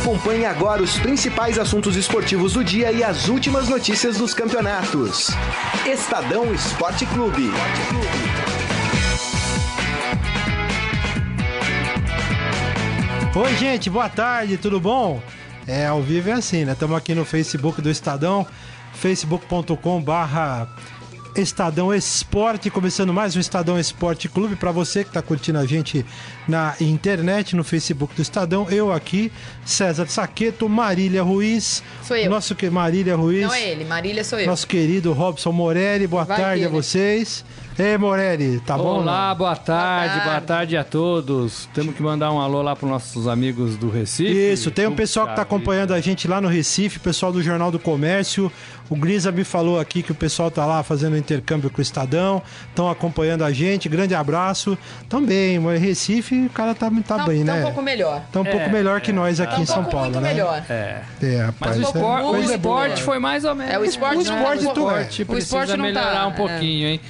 Acompanhe agora os principais assuntos esportivos do dia e as últimas notícias dos campeonatos. Estadão Esporte Clube. Oi, gente, boa tarde, tudo bom? É, ao vivo é assim, né? Estamos aqui no Facebook do Estadão, facebook.com barra Estadão Esporte, começando mais um Estadão Esporte Clube para você que está curtindo a gente na internet, no Facebook do Estadão. Eu aqui, César Saqueto, Marília Ruiz. Sou eu. Nosso que Marília Ruiz. Não é ele, Marília sou eu. Nosso querido Robson Morelli. Boa Vai tarde que, a vocês. Ei, Morelli, tá bom? Olá, boa tarde, boa tarde. tarde, a todos. Temos que mandar um alô lá para nossos amigos do Recife. Isso, tem um pessoal que tá vida. acompanhando a gente lá no Recife, pessoal do Jornal do Comércio. O Grisa me falou aqui que o pessoal tá lá fazendo intercâmbio com o Estadão, estão acompanhando a gente. Grande abraço. Também, Recife, o cara tá, tá, Tá, bem, tá né? um pouco melhor. Tá um pouco melhor que nós aqui Tá um em São pouco Paulo, muito né? melhor. É. É, rapaz. Mas o, é- espor- o esporte foi mais ou menos. É, o esporte O não esporte tá- tu- o esporte O precisa esporte não melhorar tá, um pouquinho, hein?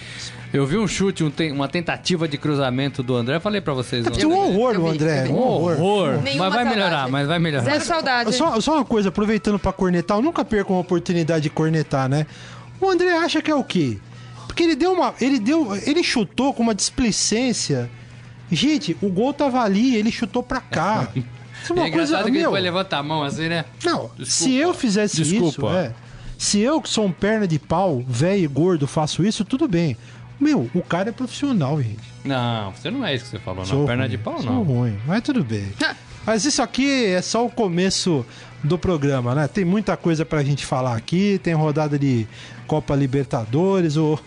Eu vi um chute, um ten- uma tentativa de cruzamento do André. Eu falei pra vocês. Ontem. um horror, o André. vi. Um horror. Nenhuma Mas vai melhorar, saudade. mas vai melhorar. Zero saudade. Só, só uma coisa, aproveitando pra cornetar, eu nunca perco uma oportunidade de cornetar, né? O André acha que é o quê? Porque ele deu uma. Ele deu. Ele chutou com uma displicência. Gente, o gol tava ali, ele chutou pra cá. Isso é É uma engraçado coisa. que Meu, depois levanta a mão assim, né? não, Desculpa. se eu fizesse isso, Desculpa. é. Se eu, que sou um perna de pau, velho e gordo, faço isso, tudo bem. Meu, o cara é profissional, gente. Não, você não é isso que você falou, não. Sou Perna ruim, de pau, Sou não. ruim, mas tudo bem. Mas isso aqui é só o começo do programa, né? Tem muita coisa pra gente falar aqui, tem rodada de Copa Libertadores, o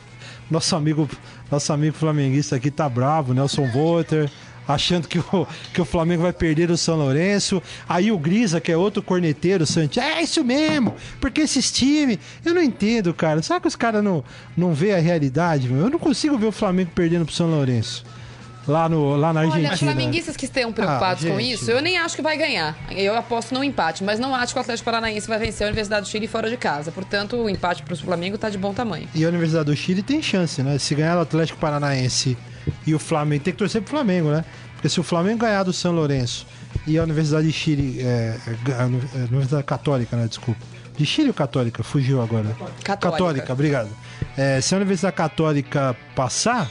nosso amigo, nosso amigo flamenguista aqui tá bravo, Nelson Volter, achando que o, que o Flamengo vai perder o São Lourenço. Aí o Grisa, que é outro corneteiro, Santi, é isso mesmo, porque esses times, eu não entendo, cara. Será que os caras não, não vê a realidade? meu? Eu não consigo ver o Flamengo perdendo pro São Lourenço. Lá, no, lá na Argentina. Olha, flamenguistas que estejam preocupados Ah, com isso, eu nem acho que vai ganhar. Eu aposto no empate, mas não acho que o Atlético Paranaense vai vencer a Universidade do Chile fora de casa. Portanto, o empate pro Flamengo tá de bom tamanho. E a Universidade do Chile tem chance, né? Se ganhar o Atlético Paranaense e o Flamengo, tem que torcer pro Flamengo, né? Porque se o Flamengo ganhar do São Lourenço e a Universidade de Chile, é, a é, Universidade Católica, né? Desculpa. De Chile ou Católica? Fugiu agora. Católica. obrigado. É, se a Universidade Católica passar,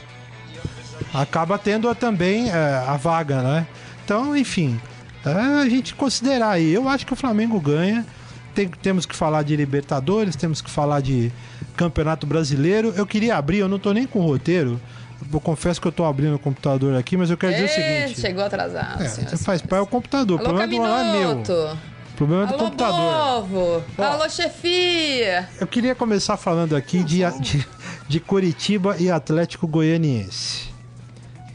acaba tendo também é, a vaga, né? Então, enfim, é, a gente considerar aí. Eu acho que o Flamengo ganha. Tem- temos que falar de Libertadores, temos que falar de Campeonato Brasileiro. Eu queria abrir, eu não tô nem com o roteiro. Eu confesso que eu tô abrindo o computador aqui, mas eu quero dizer o É, seguinte. chegou atrasado. É, você faz pai é o computador. O Alô, problema não é meu. Caminoto. O problema é do Alô, computador. povo. Ó. Alô, chefia. Eu queria começar falando aqui de, de, de Curitiba e Atlético Goianiense.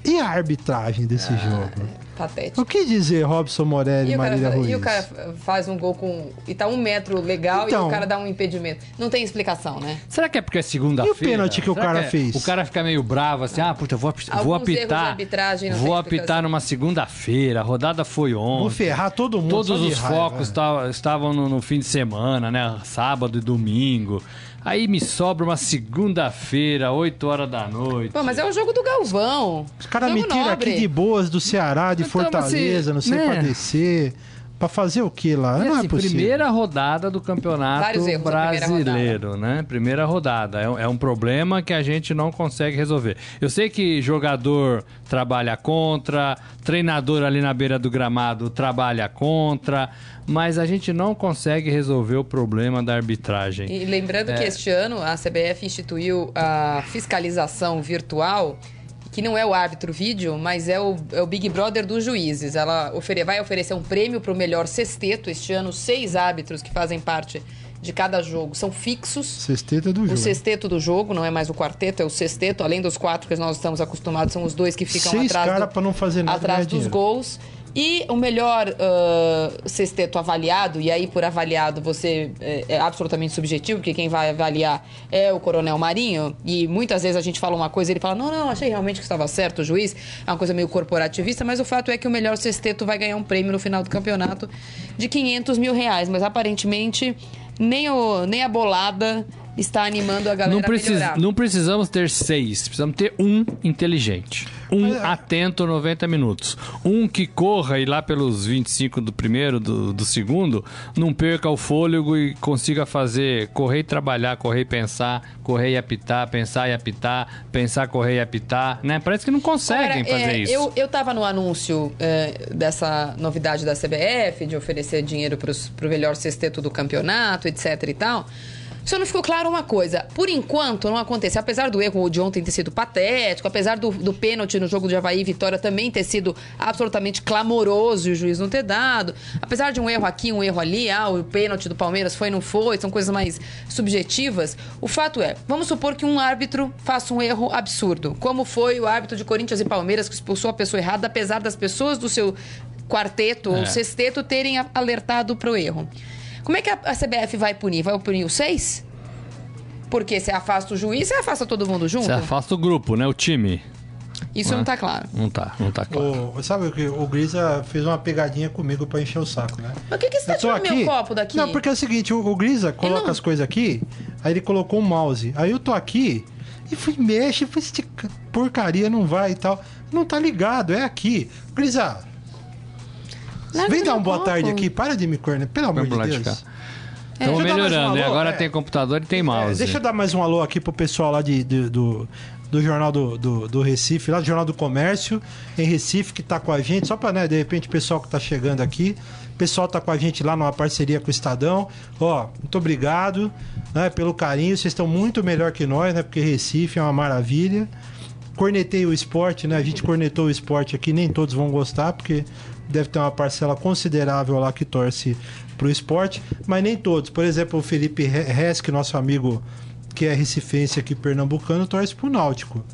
E a arbitragem desse Ah, jogo? Patético. O que dizer, Robson Morelli E o, cara, Marília Ruiz? e o cara faz um gol com. E tá um metro legal Então. e o cara dá um impedimento. Não tem explicação, né? Será que é porque é segunda-feira? E o pênalti que o cara é- fez? O cara fica meio bravo assim, ah, puta, vou, Alguns vou erros de apitar. arbitragem não vou tem apitar numa segunda-feira, a rodada foi ontem. Vou ferrar todo mundo. Todos os raiva. focos ta- estavam no, no fim de semana, né? Sábado e domingo. Aí me sobra uma segunda-feira, 8 horas da noite. Pô, mas é o jogo do Galvão. Os caras me tiram aqui de boas do Ceará, de Então, Fortaleza, assim, não sei né? pra descer. Pra fazer o que lá? E não assim, é possível. primeira rodada do campeonato erros na primeira brasileiro, né? Primeira rodada. É, um- é um problema que a gente não consegue resolver. Eu sei que jogador trabalha contra, treinador ali na beira do gramado trabalha contra, mas a gente não consegue resolver o problema da arbitragem. E lembrando É. que este ano a CBF instituiu a fiscalização virtual, que não é o árbitro vídeo, mas é o, é o Big Brother dos juízes. Ela ofere, vai oferecer um prêmio para o melhor sexteto. Este ano, seis árbitros que fazem parte de cada jogo são fixos. Sexteta do O jogo. sexteto do jogo, não é mais o quarteto, é o sexteto. Além dos quatro que nós estamos acostumados, são os dois que ficam Seis atrás, do- pra não fazer nada, atrás dos dinheiro. gols. E o melhor ah, sexteto avaliado, e aí por avaliado você é, é absolutamente subjetivo, porque quem vai avaliar é o Coronel Marinho, e muitas vezes a gente fala uma coisa e ele fala: não, não, achei realmente que estava certo o juiz, é uma coisa meio corporativista, mas o fato é que o melhor sexteto vai ganhar um prêmio no final do campeonato de 500 mil reais, mas aparentemente nem, o, nem a bolada está animando a galera Não, a precis- melhorar. não precisamos ter seis, precisamos ter um inteligente. Um atento 90 minutos. Um que corra e lá pelos 25 do primeiro, do, do segundo, não perca o fôlego e consiga fazer, correr e trabalhar, correr e pensar, correr e apitar, pensar e apitar, pensar, correr e apitar, né? Parece que não conseguem Agora, fazer é, isso. Eu, eu tava no anúncio é, dessa novidade da CBF, de oferecer dinheiro pros, pro melhor sexteto do campeonato, etc e tal. Só não ficou claro uma coisa. Por enquanto, não aconteceu. Apesar do erro de ontem ter sido patético, apesar do, do pênalti no jogo de Havaí e Vitória também ter sido absolutamente clamoroso e o juiz não ter dado. Apesar de um erro aqui, um erro ali, ah, o pênalti do Palmeiras foi, não foi, são coisas mais subjetivas. O fato é, vamos supor que um árbitro faça um erro absurdo, como foi o árbitro de Corinthians e Palmeiras que expulsou a pessoa errada, apesar das pessoas do seu quarteto ou É. sexteto terem alertado pro erro. Como é que a, a CBF vai punir? Vai punir os seis? Porque você afasta o juiz, você afasta todo mundo junto? Você afasta o grupo, né? O time. Isso não tá claro. Não tá, não tá claro. O, sabe o que? O Grisa fez uma pegadinha comigo pra encher o saco, né? Mas o que, que você tá Eu tirando meu copo daqui? Não, porque é o seguinte, o, o Grisa coloca não- as coisas aqui, aí ele colocou o mouse. Aí eu tô aqui e fui, mexe, fui, "Este c- porcaria não vai e tal. Não tá ligado, é aqui. Grisa, Vem dar uma boa copo. tarde aqui, para de me corner, pelo amor Vamos de Deus. É. Estamos mais melhorando, um e alô, agora é. tem computador e tem É, mouse. deixa eu dar mais um alô aqui pro pessoal lá de, de- do, do Jornal do, do, do Recife, lá do Jornal do Comércio, em Recife, que tá com a gente, só pra, né, de repente, o pessoal que tá chegando aqui, o pessoal tá com a gente lá numa parceria com o Estadão. Ó, muito obrigado né, pelo carinho, vocês estão muito melhor que nós, né? Porque Recife é uma maravilha. Cornetei o esporte, né? A gente cornetou o esporte aqui, nem todos vão gostar, porque deve ter uma parcela considerável lá que torce pro esporte, mas nem todos. Por exemplo, o Felipe Resk, nosso amigo que é recifense aqui pernambucano, torce pro Náutico.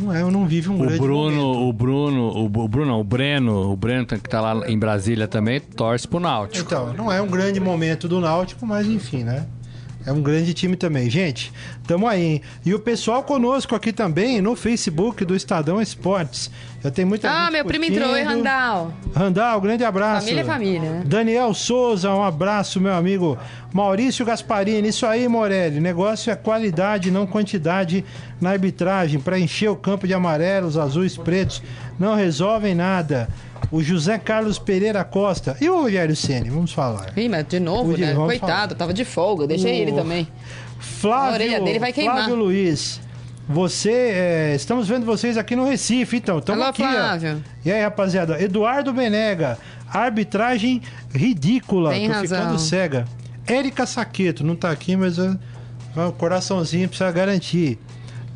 Não é, eu não vive um O grande Bruno, momento. o Bruno, o o Bruno, não, o Breno, o Breno que tá lá em Brasília também, torce pro Náutico. Então, não é um grande momento do Náutico, mas enfim, né? É um grande time também. Gente, tamo aí, hein? E o pessoal conosco aqui também no Facebook do Estadão Esportes. Já tem muita Ah, gente meu primo entrou, hein, curtindo. Randall? Randall, grande abraço. Família é família, né? Daniel Souza, um abraço, meu amigo. Maurício Gasparini, isso aí, Morelli. Negócio é qualidade, não quantidade na arbitragem. Para encher o campo de amarelos, azuis, pretos, não resolvem nada. O José Carlos Pereira Costa e o Rogério Ceni, vamos falar. Ih, mas de novo, né? Coitado, tava de folga. Deixa O- ele também. Flávio, A orelha dele vai queimar. Flávio Luiz, você, é, estamos vendo vocês aqui no Recife, então. Estamos aqui, ó. Flávio. E aí, rapaziada? Eduardo Benega, arbitragem ridícula. Tem Tô razão. ficando cega. Érica Saqueto, não tá aqui, mas ó, o coraçãozinho precisa garantir.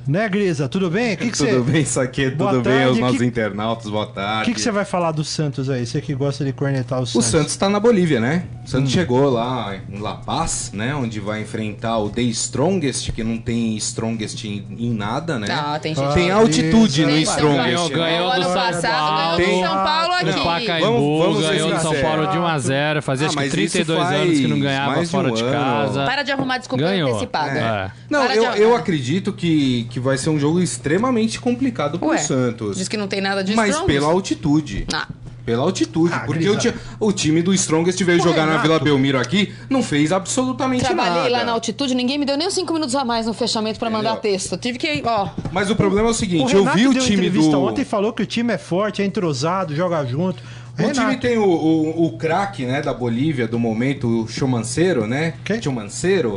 Né, Grisa? Tudo bem? O que, que. Tudo bem, Saqueto? Boa Tudo bem tarde, aos nossos que- internautas? Boa O tarde. que, que você vai falar do Santos aí? Você que gosta de cornetar o O Santos. Santos tá na Bolívia, né? O Santos Hum. chegou lá em La Paz, né? Onde vai enfrentar o The Strongest, que não tem Strongest em, em nada, né? Ah, tem gente. Tem altitude no Tem Strongest. Ganhou, né? ganhou ano do São passado Paulo. ganhou do São Paulo aqui. O Pacaembu Vamos- vamos ganhou do São. Paulo de 1 a 0 Fazia Ah, acho que mas 32 isso anos que não ganhava fora um de ano. casa. Para de arrumar desculpa Ganhou. antecipada. É. Não, Para de eu, eu acredito que, que vai ser um jogo extremamente complicado pro Ué, Santos. Diz que não tem nada de Mas Strongest. pela altitude. Ah. Pela altitude. Ah, porque o, ti- o time do Strongest veio Ô, jogar na Renato. Vila Belmiro aqui, não fez absolutamente Trabalhei nada. lá na altitude, ninguém me deu nem uns 5 minutos a mais no fechamento pra mandar texto. Eu tive que, ó, Mas o problema é o O seguinte, eu Renato vi o deu time entrevista do... ontem e falou que o time é forte, é entrosado, joga junto. O time Renato, tem o, o, o craque, né, da Bolívia, do momento, o Chomancero, né?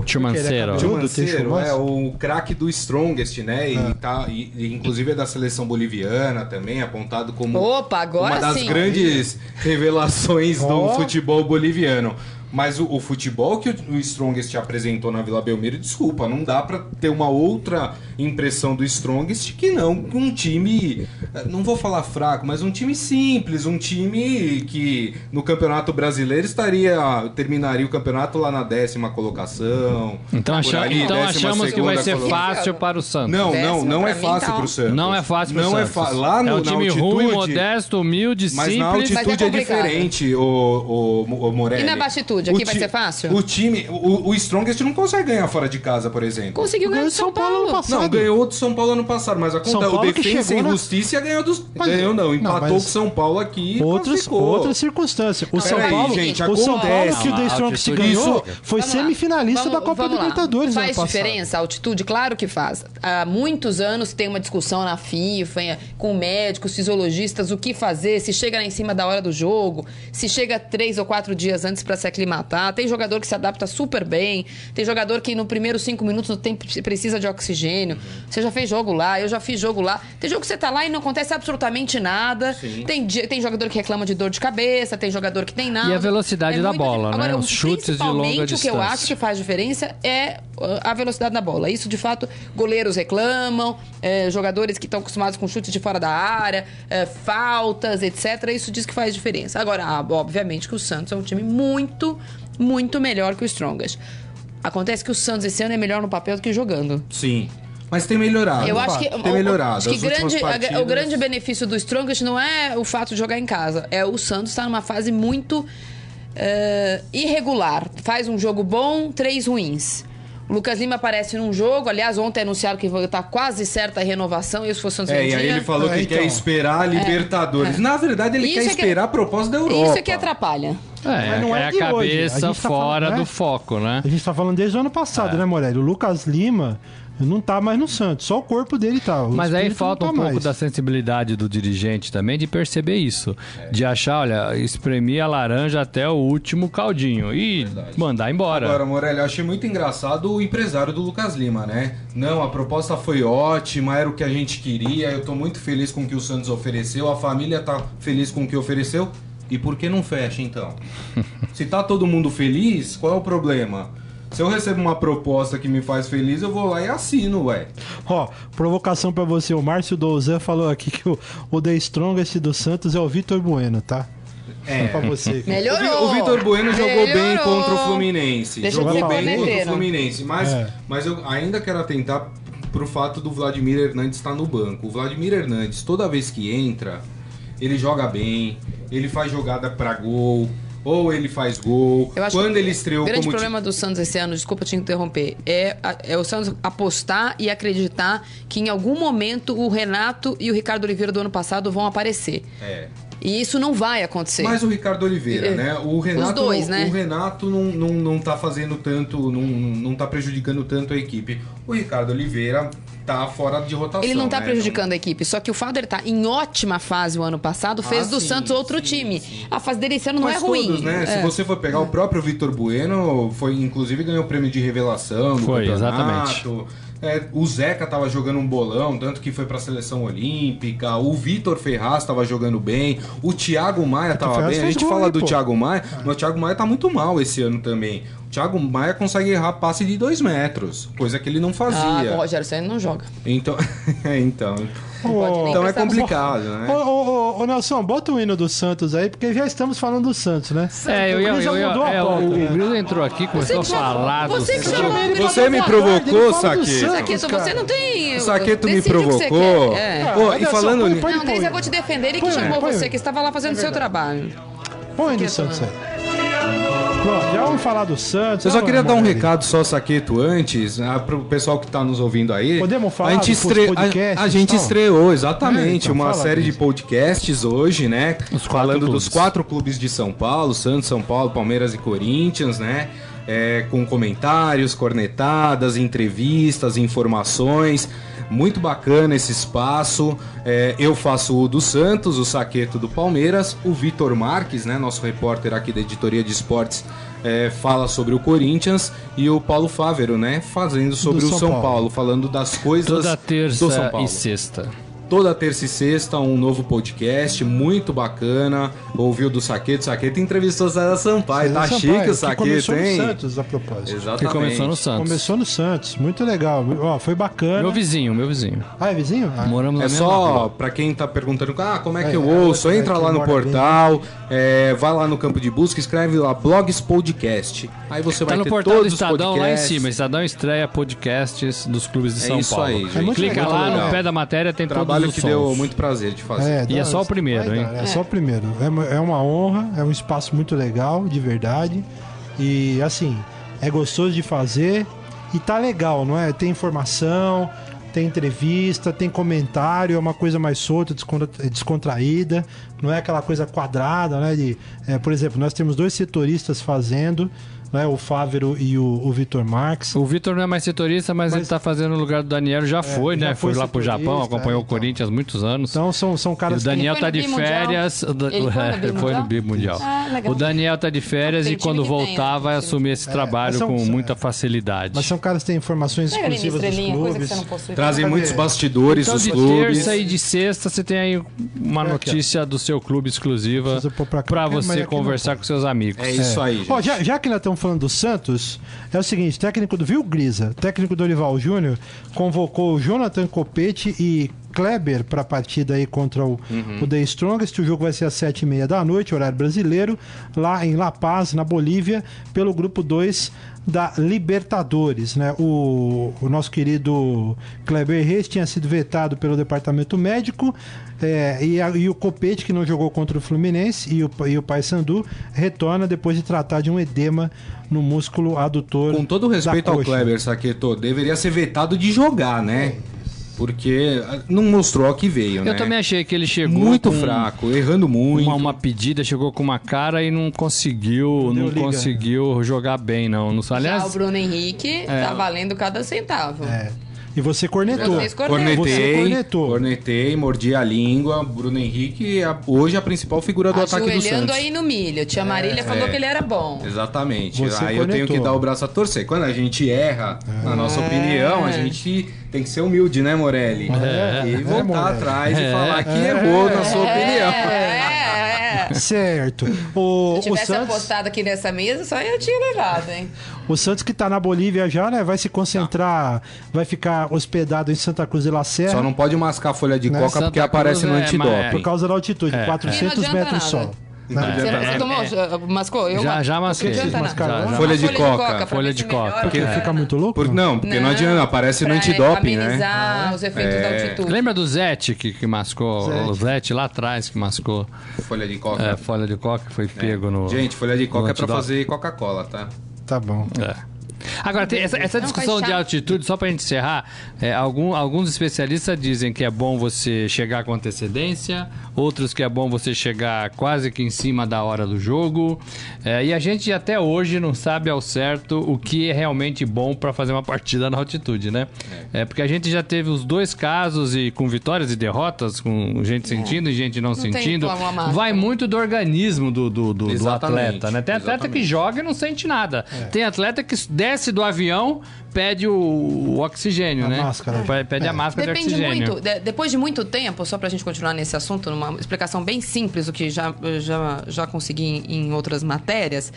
Que ele é Mancero. cabelo- Tudo, tem Chomancero, Chumance? é o craque do Strongest, né? E, Ah. tá, e, e inclusive é da seleção boliviana também, apontado como Opa, agora uma das sim. grandes revelações do Ó. futebol boliviano. Mas o, o futebol que o, o Strongest apresentou na Vila Belmiro, desculpa, não dá pra ter uma outra impressão do Strongest que não com um time, não vou falar fraco, mas um time simples, um time que no Campeonato Brasileiro estaria terminaria o campeonato lá na décima colocação. Então, ali, então décima achamos que vai ser colocação. fácil para o Santos. Não, não, não é fácil tá pro Santos. Não é fácil pro Não Santos. é fácil. Lá no, é um time altitude, ruim, modesto, humilde, mas simples. na altitude Mas é é, diferente, o, o, o Morelli. E na baixitude? Juventude aqui O vai ser fácil? O time, o, o Strongest não consegue ganhar fora de casa, por exemplo. Conseguiu ganhar do São Paulo. ano passado. Não, ganhou do São Paulo ano passado, mas a São conta, o Paulo que Defensa e na- Justiça ganhou dos. Mas- ganhou não, não, empatou com o São Paulo aqui Outras, classificou. outras circunstâncias. O São Paulo, gente, o São Paulo acontece. que o The Strongest ganhou Isso- foi semifinalista da Copa vamos lá. Libertadores Faz diferença a altitude? Claro que faz. Há muitos anos tem uma discussão na FIFA, com médicos, fisiologistas, o que fazer, se chega lá em cima da hora do jogo, se chega três ou quatro dias antes para se aclimatar. Tem jogador que se adapta super bem, tem jogador que no primeiro cinco minutos não tem, precisa de oxigênio. Você já fez jogo lá, eu já fiz jogo lá. Tem jogo que você tá lá e não acontece absolutamente nada. Tem, tem jogador que reclama de dor de cabeça, tem jogador que tem nada. E a velocidade da muita- bola, né? Agora, Os chutes de principalmente longa o que eu distância. acho que faz diferença é uh, a velocidade da bola. Isso, de fato, goleiros reclamam, eh, jogadores que estão acostumados com chutes de fora da área, eh, faltas, etc. Isso diz que faz diferença. Agora, ah, obviamente que o Santos é um time muito, muito melhor que o Strongest. Acontece que o Santos esse ano é melhor no papel do que jogando. Sim. Mas tem melhorado. Eu acho que, Tem melhorado. acho que grande, partidas- o grande benefício do Strongest não é o fato de jogar em casa. É o Santos estar numa fase muito eh, irregular. Faz um jogo bom, três ruins. O Lucas Lima aparece num jogo, aliás, ontem anunciaram que está quase certa a renovação, e se fosse Santos É, e aí ele falou É, que então. quer esperar a Libertadores. Na verdade, ele Isso quer é que- esperar a proposta da Europa. Isso é que atrapalha. É, Mas não é é a de hoje. A cabeça gente tá fora falando, né? do foco, né? A gente tá falando desde o ano passado, né, Morelli? O Lucas Lima não tá mais no Santos, só o corpo dele tá. o Mas aí falta não um tá pouco mais. da sensibilidade do dirigente também de perceber isso. De achar, olha, espremer a laranja até o último caldinho e mandar embora. Agora, Morelli, eu achei muito engraçado o empresário do Lucas Lima, né? Não, a proposta foi ótima, era o que a gente queria, eu tô muito feliz com o que o Santos ofereceu, a família tá feliz com o que ofereceu. E por que não fecha, então? Se tá todo mundo feliz, qual é o problema? Se eu recebo uma proposta que me faz feliz, eu vou lá e assino, ué. Ó, provocação pra você. O Márcio Douzan falou aqui que o, o The Strongest do Santos é o Vitor Bueno, tá? É. Só pra você. Melhorou. O Vitor Bueno jogou bem Melhorou. contra o Fluminense. Deixa de jogou bem contra o. Fluminense. Mas, É. mas eu ainda quero atentar pro fato do Vladimir Hernandes estar no banco. O Vladimir Hernandes, toda vez que entra, ele joga bem, ele faz jogada pra gol, ou ele faz gol. Quando ele estreou O grande como problema do Santos esse ano, desculpa te interromper, é, é o Santos apostar e acreditar que em algum momento o Renato e o Ricardo Oliveira do ano passado vão aparecer. É. E isso não vai acontecer. Mas o Ricardo Oliveira, É. né? O Renato, Os dois, não, né? O Renato não, não, não tá fazendo tanto, não, não tá prejudicando tanto a equipe. O Ricardo Oliveira tá fora de rotação. Ele não tá né? prejudicando a equipe, só que o fato dele estar em ótima fase o ano passado fez Ah, do sim, Santos outro sim, time. sim. A fase dele esse ano não Mas é ruim. todos, né? É. Se você for pegar o próprio Vitor Bueno, foi inclusive ganhou o prêmio de revelação do Foi, campeonato. É, o Zeca tava jogando um bolão, tanto que foi pra seleção olímpica. O Vitor Ferraz tava jogando bem. O Thiago Maia tava Ferraz bem. A gente gol fala aí, do pô. Thiago Maia, mas o Thiago Maia tá muito mal esse ano também. O Thiago Maia consegue errar passe de dois metros, coisa que ele não Ah, fazia. o Rogério Senna não joga. então, é, então, Nem então é complicado, Ô, né? ô, ô, ô, Nelson, bota o hino do Santos aí, porque já estamos falando do Santos, né? É, eu ia, eu mudou a é, pauta, o, né? o Grilo entrou aqui, começou a falar do você que chamou ele pra Você me provocou, Saqueto, cara. você não tem. O Saqueto me o você provocou. quer. É. Ô, e falando põe- ni- põe- Não, Deise, eu vou te defender. Ele que chamou você, que estava lá fazendo seu trabalho. Põe do Santos aí. Pronto, já vamos falar do Santos. Eu só Vamos, queria dar um recado só, Saqueto, antes, ah, pro pessoal que tá nos ouvindo aí. Podemos falar a gente, do estre... podcast a, a gente estreou, exatamente, É, então, uma série de podcasts hoje, né? Falando clubes. dos quatro clubes de São Paulo, Santos, São Paulo, Palmeiras e Corinthians, né? É, com comentários, cornetadas, entrevistas, informações. Muito bacana esse espaço. É, eu faço o do Santos, o Saqueto do Palmeiras, o Vitor Marques, né, nosso repórter aqui da editoria de esportes, é, fala sobre o Corinthians e o Paulo Fávero, né, fazendo sobre Do o São São Paulo. Paulo. falando das coisas Toda do São terça Paulo. e sexta. Toda terça e sexta, um novo podcast, muito bacana. Ouviu do Saqueto, Saqueto entrevistou César Sampaio. Tá Sampaio, chique o que Saqueto, começou hein? no Santos, a propósito. Exatamente. Que começou no Santos. Começou no Santos, muito legal. Ó, foi bacana. Meu vizinho, meu vizinho. Ah, é vizinho? Ah, Moramos É só rua. pra quem tá perguntando, ah, como é que É, eu é, ouço? é, Entra que lá no mora portal, é, vai lá no campo de busca, escreve lá Blogs Podcast. Aí você Tá vai no ter portal do todos os Estadão lá em podcasts. cima. Estadão estreia podcasts dos clubes de É São isso Paulo. aí, gente. É muito Clica legal, lá legal. no pé da matéria, tem Trabalho os que sons. deu muito prazer de fazer. E é só o primeiro, hein? dar, É só o primeiro. É uma- É uma honra, é um espaço muito legal, de verdade. E assim, é gostoso de fazer e tá legal, não é? Tem informação, tem entrevista, tem comentário, é uma coisa mais solta, descontra- descontraída, não é aquela coisa quadrada, né? De, é, por exemplo, nós temos dois setoristas fazendo, né? O Fávero e o, o Vitor Marques. O Vitor não é mais setorista, mas, Mas- ele tá fazendo no lugar do Daniel, já foi, já né? Foi, foi lá pro setorista, Japão, acompanhou é, o então. Corinthians há muitos anos. Então são, são E caras o Daniel tá no de férias. o Da- Ele foi no é, Ele foi no Bimundial? Bimundial. Ah. O Daniel tá de férias e quando tem, voltar né? vai assumir esse trabalho mas são- com é. muita facilidade. Mas são caras que têm informações exclusivas dos clubes. Trazem muitos bastidores, Então, os de clubes. terça e de sexta, você tem aí uma notícia do seu clube exclusiva mas você conversar com seus amigos. É isso aí. Ó, já, já que nós estamos falando do Santos, é o seguinte: técnico do Viu Grisa, técnico do Olival Júnior, convocou Jonathan Copete e Kleber para a partida aí contra o, Uhum. o The Strongest. O jogo vai ser às sete e meia da noite, horário brasileiro, lá em La Paz, na Bolívia, pelo grupo 2 da Libertadores, né? O, o nosso querido Kleber Reis tinha sido vetado pelo departamento médico é, e, a- e o Copete, que não jogou contra o Fluminense, e o, e o Paysandu retorna depois de tratar de um edema no músculo adutor. Com todo respeito ao. Kleber, Saqueto, deveria ser vetado de jogar, né? Porque ah, não mostrou ao que veio, né? Eu também achei que ele chegou Muito com fraco, errando muito. Uma, uma pedida, chegou com uma cara e não conseguiu, deu não liga. conseguiu jogar bem, não. não Já aliás, o Bruno Henrique tá valendo cada centavo. É. E você cornetou. Cornetam. Você Cornetei, cornetou. cornetei, mordi a língua. Bruno Henrique, é a- hoje a principal figura do ataque do Santos. aí no milho. Tia Marília falou é. que ele era bom. Exatamente. Você aí eu tenho cornetou. que dar o braço a torcer. Quando a gente erra, na nossa É. opinião, a gente tem que ser humilde, né, Morelli? É, e é, voltar Morelli. atrás É. e falar que errou na sua opinião. É, é. Certo. O, Se o tivesse Santos, apostado aqui nessa mesa, só eu tinha levado, hein? o Santos que tá na Bolívia já, né? Vai se concentrar, vai ficar hospedado em Santa Cruz de la Serra. Só não pode mascar folha de Né? coca Santa porque aparece Cruz no é, antidoping. Por causa da altitude, É, 400 E não adianta metros nada. só. Né? Você, você é, tomou? é. já- Mascou? Eu Já- não. já masquei. Não Folha de coca, folha de se coca. Porque fica muito louco? Por- não, porque não, adianta, aparece no antidoping, né? amenizar os efeitos da altitude. lembra do Zete que, que mascou? Zete. O Zete lá atrás que mascou Folha de coca. é, folha de coca que foi pego no. Gente, folha de coca é pra fazer Coca-Cola, tá? Tá bom. É. Agora, tem essa, essa Não, discussão de altitude, só pra gente encerrar, é, algum- alguns especialistas dizem que é bom você chegar com antecedência, outros que é bom você chegar quase que em cima da hora do jogo. é, e a gente até hoje não sabe ao certo o que é realmente bom pra fazer uma partida na altitude, né? É. porque a gente já teve os dois casos e com vitórias e derrotas, com gente sentindo e gente não, tem sentindo. Vai muito do organismo do, do, do- do atleta, né? Tem atleta que exatamente. joga e não sente nada. Tem atleta que desce do avião, pede o, o oxigênio, A né? máscara. Pe- Pede a máscara Depende de oxigênio. muito. de- depois de muito tempo, só pra gente continuar nesse assunto, numa explicação bem simples, o que já, eu já, já consegui em, em outras matérias.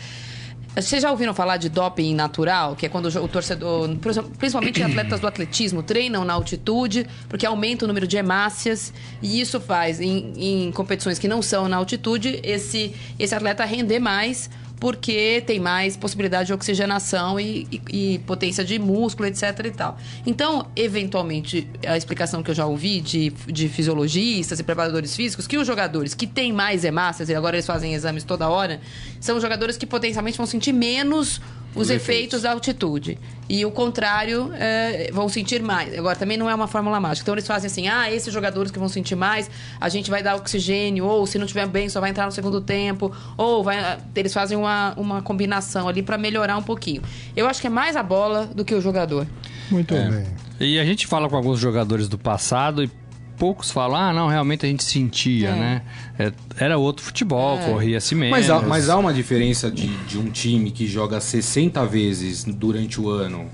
Vocês já ouviram falar de doping natural? Que é quando o torcedor, principalmente atletas do atletismo, treinam na altitude, porque aumenta o número de hemácias, e isso faz, em, em competições que não são na altitude, esse, esse atleta render mais porque tem mais possibilidade de oxigenação e, e- e potência de músculo, etc e tal. Então, eventualmente, a explicação que eu já ouvi de, de fisiologistas e preparadores físicos, que os jogadores que têm mais hemácias, e agora eles fazem exames toda hora, são jogadores que potencialmente vão sentir menos os, Os efeitos. efeitos. da altitude. E o contrário, é, vão sentir mais. Agora, também não é uma fórmula mágica. Então, eles fazem assim: ah, esses jogadores que vão sentir mais, a gente vai dar oxigênio, ou se não tiver bem, só vai entrar no segundo tempo, ou vai. Eles fazem uma, uma combinação ali para melhorar um pouquinho. Eu acho que é mais a bola do que o jogador. Muito É. bem. E a gente fala com alguns jogadores do passado e poucos falam, ah, não, realmente a gente sentia, É. né? É, era outro futebol, corria-se menos. Mas há, mas há uma diferença de, de um time que joga 60 vezes durante o ano,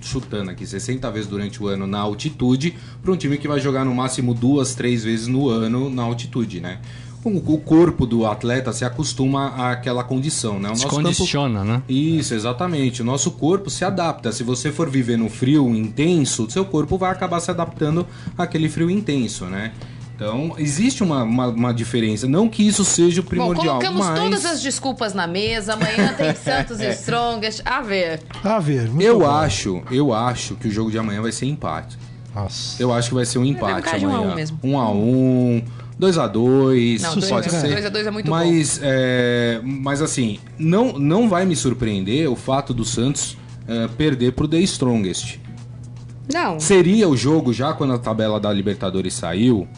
chutando aqui, 60 vezes durante o ano na altitude, para um time que vai jogar no máximo duas, três vezes no ano na altitude, né? O, corpo do atleta se acostuma àquela condição, né? O Se condiciona, né? Isso, exatamente. O nosso corpo se adapta. Se você for viver no frio intenso, seu corpo vai acabar se adaptando àquele frio intenso, né? Então, existe uma, uma, uma diferença. Não que isso seja o Bom, primordial, colocamos mas... todas as desculpas na mesa. Amanhã tem Santos e Strongest. A ver. A ver. Eu bom. acho, eu acho que o jogo de amanhã vai ser empate. Nossa. Eu acho que vai ser um empate de um a um amanhã. mesmo. Um a um, 2x2, Não, pode 2 a- ser. 2 a 2 é muito mas, é, mas assim, não, não vai me surpreender o fato do Santos é, perder pro The Strongest. Não. Seria o jogo, já quando a tabela da Libertadores saiu,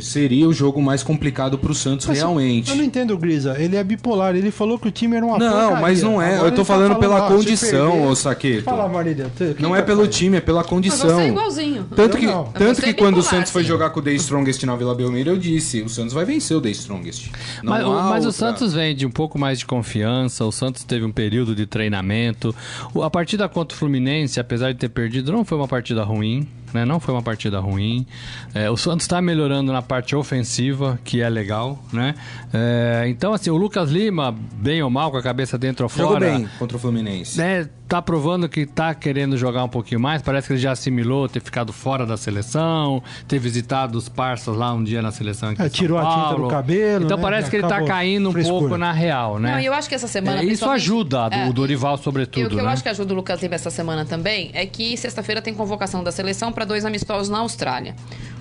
seria o jogo mais complicado pro Santos Mas realmente. Eu não entendo Grisa. Ele é bipolar. Ele falou que o time era uma Não, porcaria. mas não é. Agora Eu tô tá falando pela ah, condição, ô Saqueto. Fala, Marília. Não é pelo time, é pela Mas condição. você é igualzinho. Tanto Eu que, não. tanto que é quando o bipolar, Santos foi sim. jogar com o The Strongest na Vila Belmiro, eu disse, o Santos vai vencer o The Strongest. Não Mas, mas o. Santos vem de um pouco mais de confiança. O Santos teve um período de treinamento. A partida contra o Fluminense, apesar de ter perdido, não foi uma partida ruim. Né? Não foi uma partida ruim. É, o Santos está melhorando na parte ofensiva, que é legal. Né? É, então, assim, o Lucas Lima, bem ou mal, com a cabeça dentro ou fora. Jogou bem contra o Fluminense. né, tá provando que tá querendo jogar um pouquinho mais. Parece que ele já assimilou ter ficado fora da seleção, ter visitado os parças lá um dia na seleção. Aqui É, tirou a tinta Paulo. do cabelo, Então né? parece que ele tá caindo um Frescura. pouco na real, né? Não, e eu acho que essa semana. É, isso ajuda É, o Dorival, E o sobretudo, que eu né? acho que ajuda o Lucas Lima essa semana também é que sexta-feira tem convocação da seleção para dois amistosos na Austrália.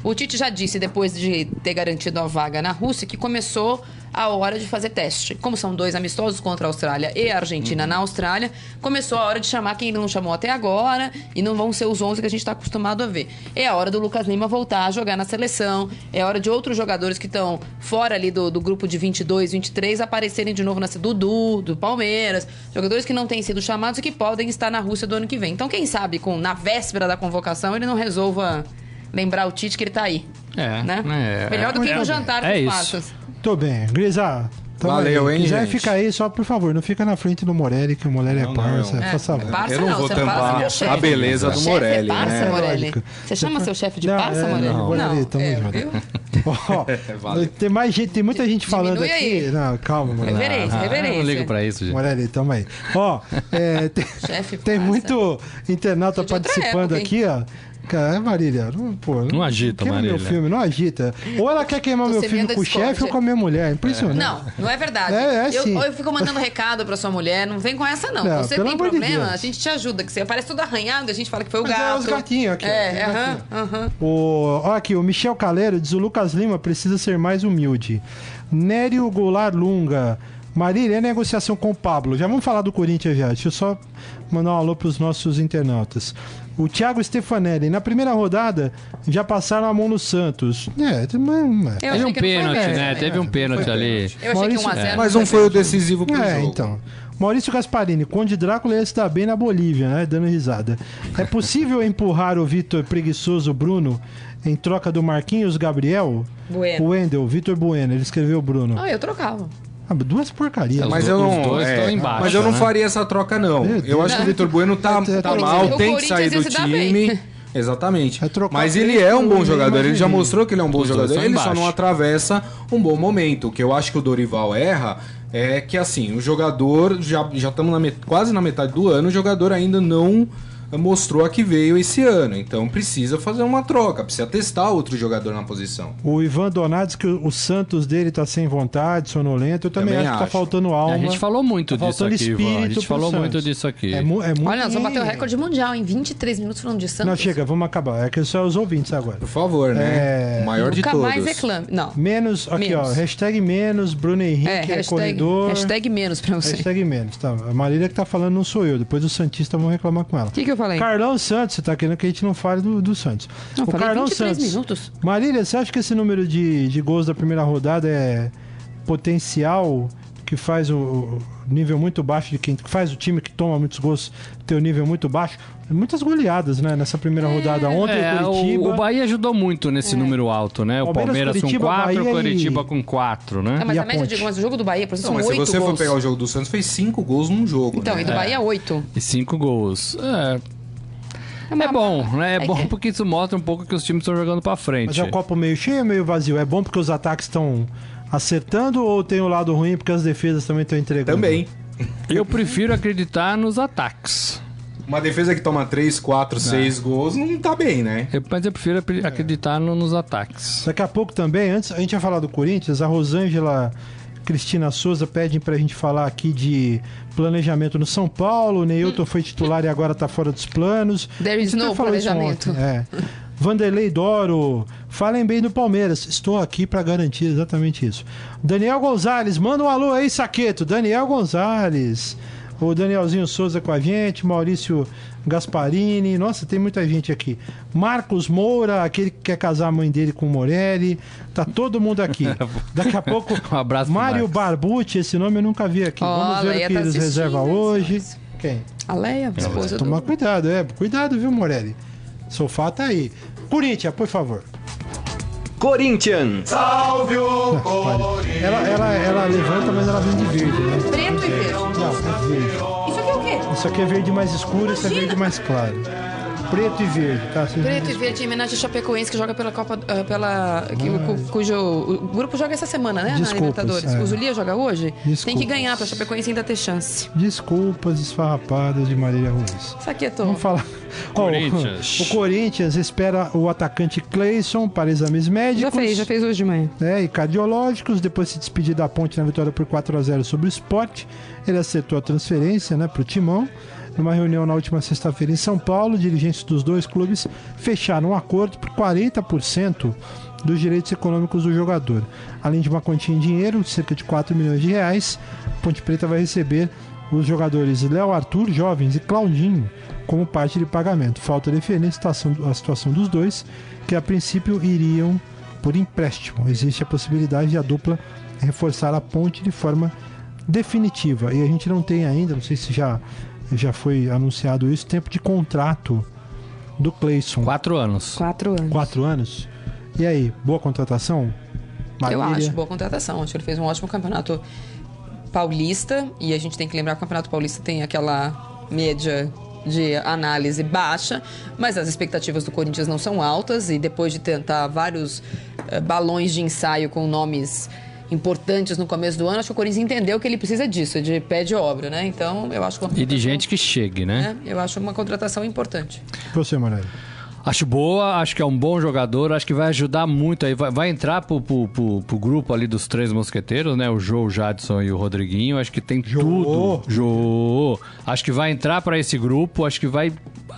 O Tite já disse, depois de ter garantido a vaga na Rússia, que começou a hora de fazer teste. Como são dois amistosos contra a Austrália e a Argentina na Austrália, começou a hora de chamar quem não chamou até agora e não vão ser os 11 que a gente está acostumado a ver. É a hora do Lucas Lima voltar a jogar na seleção, é a hora de outros jogadores que estão fora ali do, do grupo de 22, 23 aparecerem de novo na Dudu, do Palmeiras, jogadores que não têm sido chamados e que podem estar na Rússia do ano que vem. Então, quem sabe, com na véspera da convocação, ele não resolva lembrar o Tite que ele tá aí. É, né? é, Melhor do que é, no jantar é com isso. passas. Tô bem. Grisa. tamo Valeu, aí. hein, quiser, gente? fica aí, só por favor, não fica na frente do Morelli, que o Morelli é Não, parça. não. Por favor. Parça Eu não vou você tampar a beleza do Morelli, É parça, né? Morelli? Você chama seu chefe de Não, parça, é, Morelli? não, Morelli, tamo é, junto. tem mais gente, tem muita gente falando Diminui aqui. aí. Não, calma, Morelli. Reverência, Ah, reverência. Eu não ligo pra isso, gente. Morelli, tamo aí. Ó, é, tem, Chefe tem muito internauta participando época, aqui, ó. Cara, Marília, não, pô, Não agita, queima meu Marília. filme, não agita. Ou ela quer queimar Tô meu filme com o chefe ou com a minha mulher. Impressionante. Não, não é verdade. É, é eu, sim. eu fico mandando recado pra sua mulher, não vem com essa não. Não, você tem de problema, Deus. a gente te ajuda, que você aparece tudo arranhado, a gente fala que foi o Mas é gato. os gatinhos aqui, É, aham, aham. O, ó aqui, o Michel Calero diz: o Lucas Lima precisa ser mais humilde. Nério Goulart Lunga. Marília, é negociação com o Pablo. Já vamos falar do Corinthians já. Deixa eu só mandar um alô pros nossos internautas. O Thiago Stefanelli, na primeira rodada, já passaram a mão no Santos. É, mas. Eu Teve um pênalti, mesmo, né? né? Teve um pênalti ali. Eu achei que Maurício- 1x0. Mas não foi o decisivo pro É, jogo. então. Maurício Gasparini, Conde Drácula ia se dar bem na Bolívia, né? Dando risada. É possível empurrar o Vitor preguiçoso Bruno em troca do Marquinhos Gabriel? Bueno. O Wendel, Vitor Bueno, ele escreveu Bruno. Ah, eu trocava. Ah, duas porcarias. Os Mas eu não. é, embaixo, mas eu não né? faria essa troca, não. Eu acho que o Vitor Bueno tá, É, é, tá mal, tem que sair do time. Exatamente. É Mas ele é um por bom jogador, ele já mostrou que ele é um bom jogador, ele só não atravessa um bom momento. O que eu acho que o Dorival erra é que, assim, o jogador, já já estamos na met- quase na metade do ano, o jogador ainda não mostrou a que veio esse ano. Então precisa fazer uma troca, precisa testar outro jogador na posição. O Ivan Donato diz que o Santos dele tá sem vontade, sonolento. Eu também, Também acho que tá acho. faltando alma. A gente falou muito Tá disso faltando aqui, Ivan. A espírito gente falou muito Santos. disso aqui. É, mu- é muito Olha, vamos bater o recorde mundial em 23 minutos falando de Santos. Não, chega, vamos acabar. É que só os ouvintes agora. Por favor, né? É, O maior de Nunca todos. mais reclame. Não. Menos, aqui Menos. ó, hashtag menos, Bruno Henrique, É, é, hashtag, corredor. hashtag menos pra você. Hashtag menos, tá. A Marília que tá falando não sou eu. Depois os Santistas vão reclamar com ela. O que, que eu falei? Carlão Santos, você tá querendo que a gente não fale do, do Santos. Não, o Carlão 23 Santos. minutos. Marília, você acha que esse número de, de gols da primeira rodada é potencial que faz o, nível muito baixo de quem que faz o time que toma muitos gols ter o nível muito baixo? Muitas goleadas, né, nessa primeira rodada. Ontem É, o Curitiba. o, o Bahia ajudou muito nesse número alto, né? O Palmeiras, Palmeiras com Curitiba, 4 e o Bahia e- Curitiba com 4, né? Não, mas E a, a média gols do jogo do Bahia, por exemplo, Não, são mas se 8 você gols. for pegar o jogo do Santos, fez cinco gols num jogo. Então, né? e do Bahia, 8. E 5 gols. É, é bom, né? É, É bom que- porque isso mostra um pouco que os times estão jogando pra frente. Mas é o copo meio cheio ou meio vazio? É bom porque os ataques estão acertando ou tem o lado ruim porque as defesas também estão entregando? Também. Eu prefiro acreditar nos ataques. Uma defesa que toma 3, 4, 6 gols não tá bem, né? Eu- mas eu prefiro apri- acreditar no- nos ataques. Daqui a pouco também, antes, a gente vai falar do Corinthians, a Rosângela Cristina Souza pede pra gente falar aqui de planejamento no São Paulo. O Neilton foi titular e agora tá fora dos planos. There is no planejamento. ontem, É. Vanderlei Doro, falem bem do Palmeiras. Estou aqui para garantir exatamente isso. Daniel Gonzalez, manda um alô aí, Saqueto. Daniel Gonzalez. O Danielzinho Souza com a gente, Maurício Gasparini. Nossa, tem muita gente aqui. Marcos Moura, aquele que quer casar a mãe dele com o Morelli. Tá todo mundo aqui. Daqui a pouco, Um abraço Mário. Barbucci, esse nome eu nunca vi aqui. Ó, Vamos a ver Leia o que tá eles reservam hoje. Quem? A Leia, esposa do... Tomar cuidado, é. Cuidado, viu, Morelli? Sofá tá aí. Corinthians, por favor. Corinthians. Ela, ela, ela levanta, mas ela vem de verde, né? Preto e verde. Não, é verde. Isso aqui é o quê? Isso aqui é verde mais escuro, isso é Imagina. verde mais claro. Preto e verde, tá? Vocês Preto e verde em homenagem a Chapecoense que joga pela Copa. ah, pela, que, o- cu- cujo. O grupo joga essa semana, né? Desculpas, na Libertadores. é. O Zulia joga hoje? Tem que ganhar pra Chapecoense ainda ter chance. Desculpas esfarrapadas de Marília Ruiz. Saquetou. Vamos falar. Corinthians. o, o Corinthians espera o atacante Cleison para exames médicos. Já fez, já fez hoje de manhã. né, e cardiológicos, depois se despedir da ponte na vitória por 4 a 0 sobre o Sport. Ele acertou a transferência né, para o Timão. Numa reunião na última sexta-feira em São Paulo, dirigentes dos dois clubes fecharam um acordo por 40% dos direitos econômicos do jogador. Além de uma quantia em dinheiro, cerca de 4 milhões de reais, Ponte Preta vai receber os jogadores Léo Arthur, jovens, e Claudinho como parte de pagamento. Falta definir a situação dos dois, que a princípio iriam por empréstimo. Existe a possibilidade de a dupla reforçar a ponte de forma definitiva. E a gente não tem ainda, não sei se já, já foi anunciado isso, tempo de contrato do Cleison. Quatro anos. Quatro anos. Quatro anos. E aí, boa contratação? Eu Marília? acho, boa contratação. Acho que ele fez um ótimo campeonato paulista. E a gente tem que lembrar que o campeonato paulista tem aquela média de análise baixa, mas as expectativas do Corinthians não são altas. E depois de tentar vários eh, balões de ensaio com nomes importantes no começo do ano, acho que o Corinthians entendeu que ele precisa disso, de pé de obra, né? Então, eu acho que uma E de gente que chegue, né? né? Eu acho uma contratação importante. Você, Morelli. Acho boa, acho que é um bom jogador, acho que vai ajudar muito aí. Vai, vai entrar pro, pro, pro- pro grupo ali dos três mosqueteiros, né? O Jô, o Jadson e o Rodriguinho. Acho que tem Jô. tudo. Jô. Acho que vai entrar pra esse grupo, acho que vai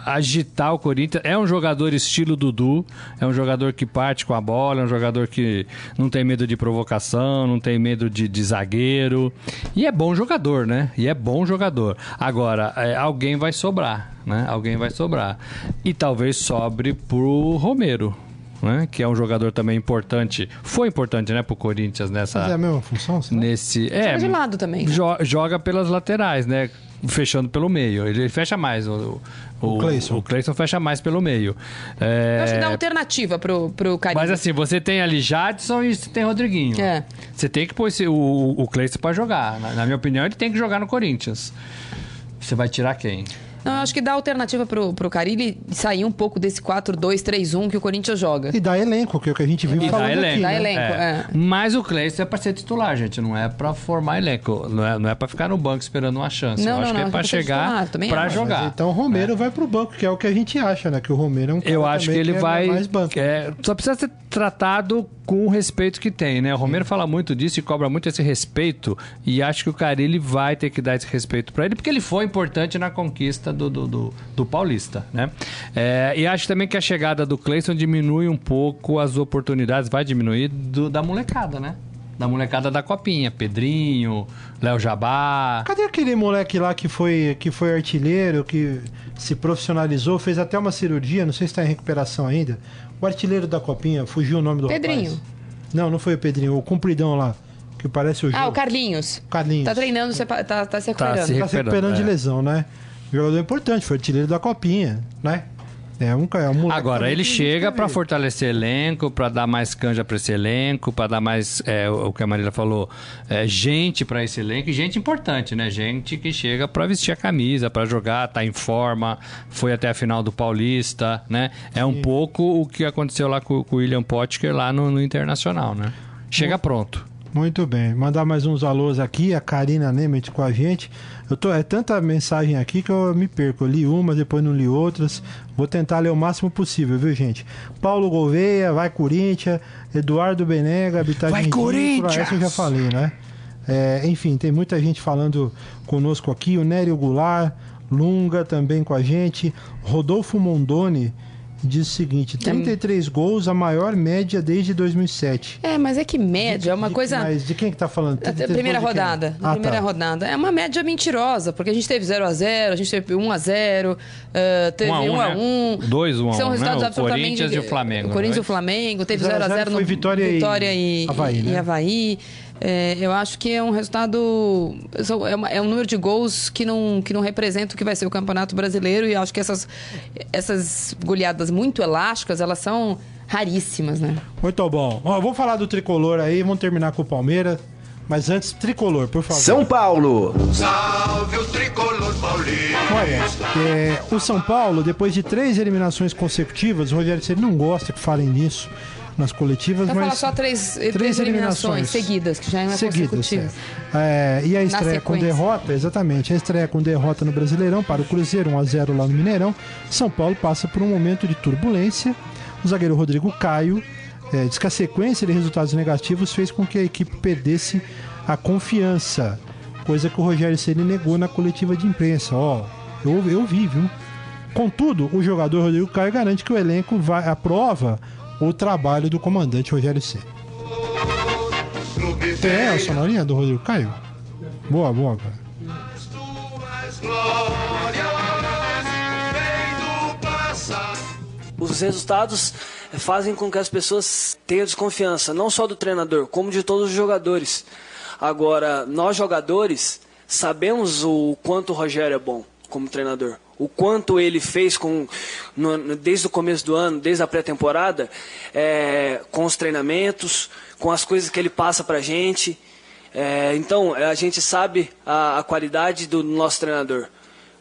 agitar o Corinthians. É um jogador estilo Dudu, é um jogador que parte com a bola, é um jogador que não tem medo de provocação, não tem medo de, de zagueiro. E é bom jogador, né? E é bom jogador. Agora, é, alguém vai sobrar, né? Alguém vai sobrar. E talvez sobre pro Romero. Né? Que é um jogador também importante. Foi importante, né, pro Corinthians nessa. Mas é a mesma função? será? Nesse. É, de lado também, né? jo- joga pelas laterais, né? Fechando pelo meio. Ele fecha mais. O, o, Cleison. o Cleison fecha mais pelo meio. É, Eu acho que dá alternativa pro, pro Carinho. Mas assim, você tem ali Jadson e você tem Rodriguinho. É. Você tem que pôr esse, o, o Cleison pra jogar. Na, na minha opinião, ele tem que jogar no Corinthians. Você vai tirar quem? Não, eu acho que dá alternativa pro, pro Carilli sair um pouco desse 4-2-3-1 que o Corinthians joga. E dá elenco, que é o que a gente viu E falando dá elenco. aqui. Dá né? elenco, é. Mas o Cleison é pra ser titular, gente. Não é pra formar elenco. Não é, não é pra ficar no banco esperando uma chance. Não, Eu acho não, que não, é pra é chegar titular, pra jogar. Mas então o Romero vai pro banco, que é o que a gente acha, né? Que o Romero é um cara Eu acho que ele é vai. mais banco. é, só precisa ser tratado com o respeito que tem, né? O Romero fala muito disso e cobra muito esse respeito. E acho que o Carilli vai ter que dar esse respeito pra ele, porque ele foi importante na conquista do, do, do- do Paulista, né? É, e acho também que a chegada do Cleison diminui um pouco as oportunidades, vai diminuir do- da molecada, né? Da molecada da copinha. Pedrinho, Léo Jabá. Cadê aquele moleque lá que foi, que foi artilheiro, que se profissionalizou, fez até uma cirurgia, não sei se está em recuperação ainda. O artilheiro da copinha, fugiu o nome do Pedrinho. rapaz. Não, não foi o Pedrinho, o compridão lá, que parece o Ah, o Carlinhos. Carlinhos. Tá treinando, pa- tá, tá se Tá recuperando. se Tá se recuperando recuperando, de é. lesão, né? Jogador importante, foi artilheiro da copinha, né? É um, é um Agora, ele chega ver. fortalecer elenco, pra dar mais canja pra esse elenco, pra dar mais, é, o que a Marília falou, é, gente pra esse elenco, e gente importante, né? Gente que chega pra vestir a camisa, pra jogar, tá em forma, foi até a final do Paulista, né? É um pouco o que aconteceu lá com, com o William Potker lá no, no Internacional, né? Chega pronto. Muito bem. Mandar mais uns alôs aqui, a Karina Nemeth com a gente. Eu tô, é tanta mensagem aqui que eu me perco. Eu li umas, depois não li outras. Vou tentar ler o máximo possível, viu, gente? Paulo Gouveia, vai Corinthians. Eduardo Benega, Habitat Vai, Corinthians! Essa eu já falei, né? É, enfim, tem muita gente falando conosco aqui. O Nério Goulart, Lunga também com a gente. Rodolfo Mondoni, diz o seguinte: 33 gols, a maior média desde 2007. É, mas é que média é uma De- coisa. Mas de quem que tá falando? A 33 primeira rodada. Ah, primeira tá. rodada. É uma média mentirosa, porque a gente teve 0x0, a gente teve 1x0, eh, teve 1 a 1, 1x1. né? Dois 1 a 1, São né? resultados O absolutamente. Corinthians e o Flamengo, O Corinthians e o é? Flamengo, teve 0 a 0 0x0 no foi Vitória e- Vitória e Avaí, né? e Havaí. É, eu acho que é um resultado. É, uma- é um número de gols que não, que não representa o que vai ser o Campeonato Brasileiro. E acho que essas, essas goleadas muito elásticas, elas são raríssimas, né? Muito bom. Ó, vamos falar do tricolor aí, vamos terminar com o Palmeiras. Mas antes, tricolor, por favor. São Paulo. Salve o tricolor paulista. Olha, é, o São Paulo, depois de três eliminações consecutivas, o Rogério Ceni não gosta que falem nisso nas coletivas, Vai mas falar só três, três, eliminações, seguidas, que já é seguidas. consecutivas. É. É, e a estreia com derrota, exatamente, a estreia com derrota no Brasileirão para o Cruzeiro 1 a 0 lá no Mineirão. São Paulo passa por um momento de turbulência. O zagueiro Rodrigo Caio é, diz que a sequência de resultados negativos fez com que a equipe perdesse a confiança, coisa que o Rogério Ceni negou na coletiva de imprensa. Ó, eu, eu vi, viu? Contudo, o jogador Rodrigo Caio garante que o elenco vai aprova o trabalho do comandante Rogério. Clube Tem a sonorinha do Rodrigo Caio? Boa, boa, cara. Os resultados fazem com que as pessoas tenham desconfiança, não só do treinador, como de todos os jogadores. Agora, nós jogadores sabemos o quanto o Rogério é bom como treinador. O quanto ele fez com, no- desde o começo do ano, desde a pré-temporada, é, com os treinamentos, com as coisas que ele passa pra gente. É, então, a gente sabe a, a qualidade do nosso treinador.